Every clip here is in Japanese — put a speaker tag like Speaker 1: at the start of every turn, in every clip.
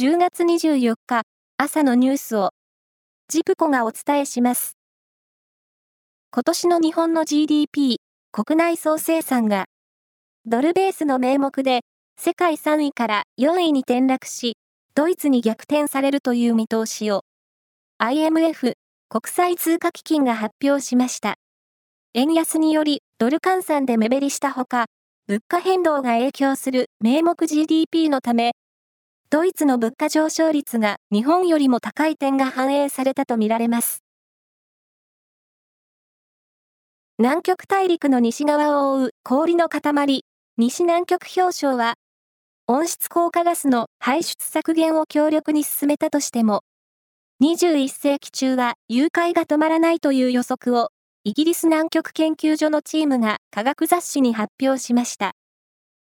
Speaker 1: 10月24日朝のニュースをジプコがお伝えします。今年の日本の GDP 国内総生産がドルベースの名目で世界3位から4位に転落し、ドイツに逆転されるという見通しを IMF 国際通貨基金が発表しました。円安によりドル換算で目減りしたほか、物価変動が影響する名目 GDP のため、ドイツの物価上昇率が日本よりも高い点が反映されたとみられます。南極大陸の西側を覆う氷の塊、西南極氷晶は、温室効果ガスの排出削減を強力に進めたとしても、21世紀中は誘拐が止まらないという予測を、イギリス南極研究所のチームが科学雑誌に発表しました。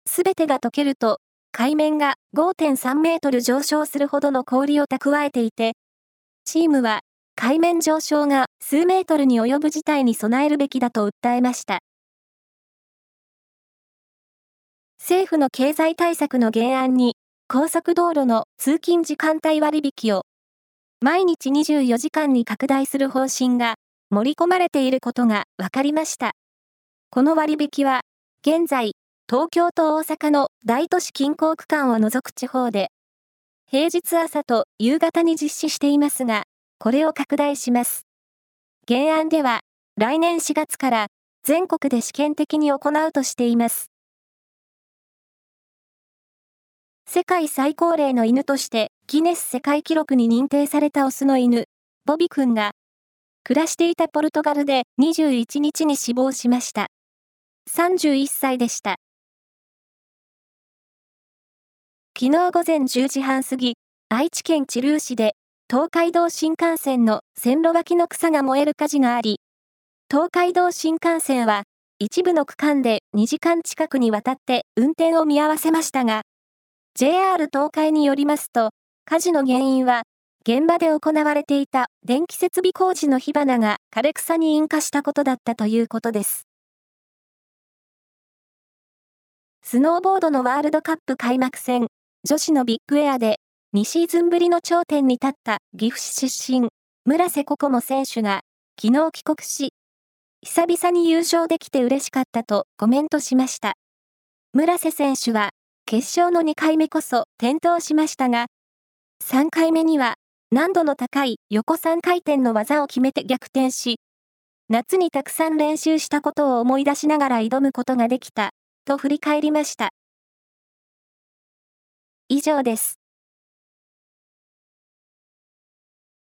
Speaker 1: すべてが溶けると海面が5.3メートル上昇するほどの氷を蓄えていて、チームは海面上昇が数メートルに及ぶ事態に備えるべきだと訴えました。政府の経済対策の原案に、高速道路の通勤時間帯割引を毎日24時間に拡大する方針が盛り込まれていることが分かりました。この割引は、現在、東京と大阪の大都市近郊区間を除く地方で、平日朝と夕方に実施していますが、これを拡大します。原案では、来年4月から全国で試験的に行うとしています。世界最高齢の犬としてギネス世界記録に認定されたオスの犬、ボビ君が、暮らしていたポルトガルで21日に死亡しました。31歳でした。昨日午前10時半過ぎ、愛知県知立市で、東海道新幹線の線路脇の草が燃える火事があり、東海道新幹線は、一部の区間で2時間近くにわたって運転を見合わせましたが、JR 東海によりますと、火事の原因は、現場で行われていた電気設備工事の火花が枯れ草に引火したことだったということです。スノーボードのワールドカップ開幕戦、女子のビッグエアで2シーズンぶりの頂点に立った岐阜市出身、村瀬心椛選手が昨日帰国し、久々に優勝できて嬉しかったとコメントしました。村瀬選手は決勝の2回目こそ転倒しましたが、3回目には難度の高い横3回転の技を決めて逆転し、夏にたくさん練習したことを思い出しながら挑むことができた、と振り返りました。以上です。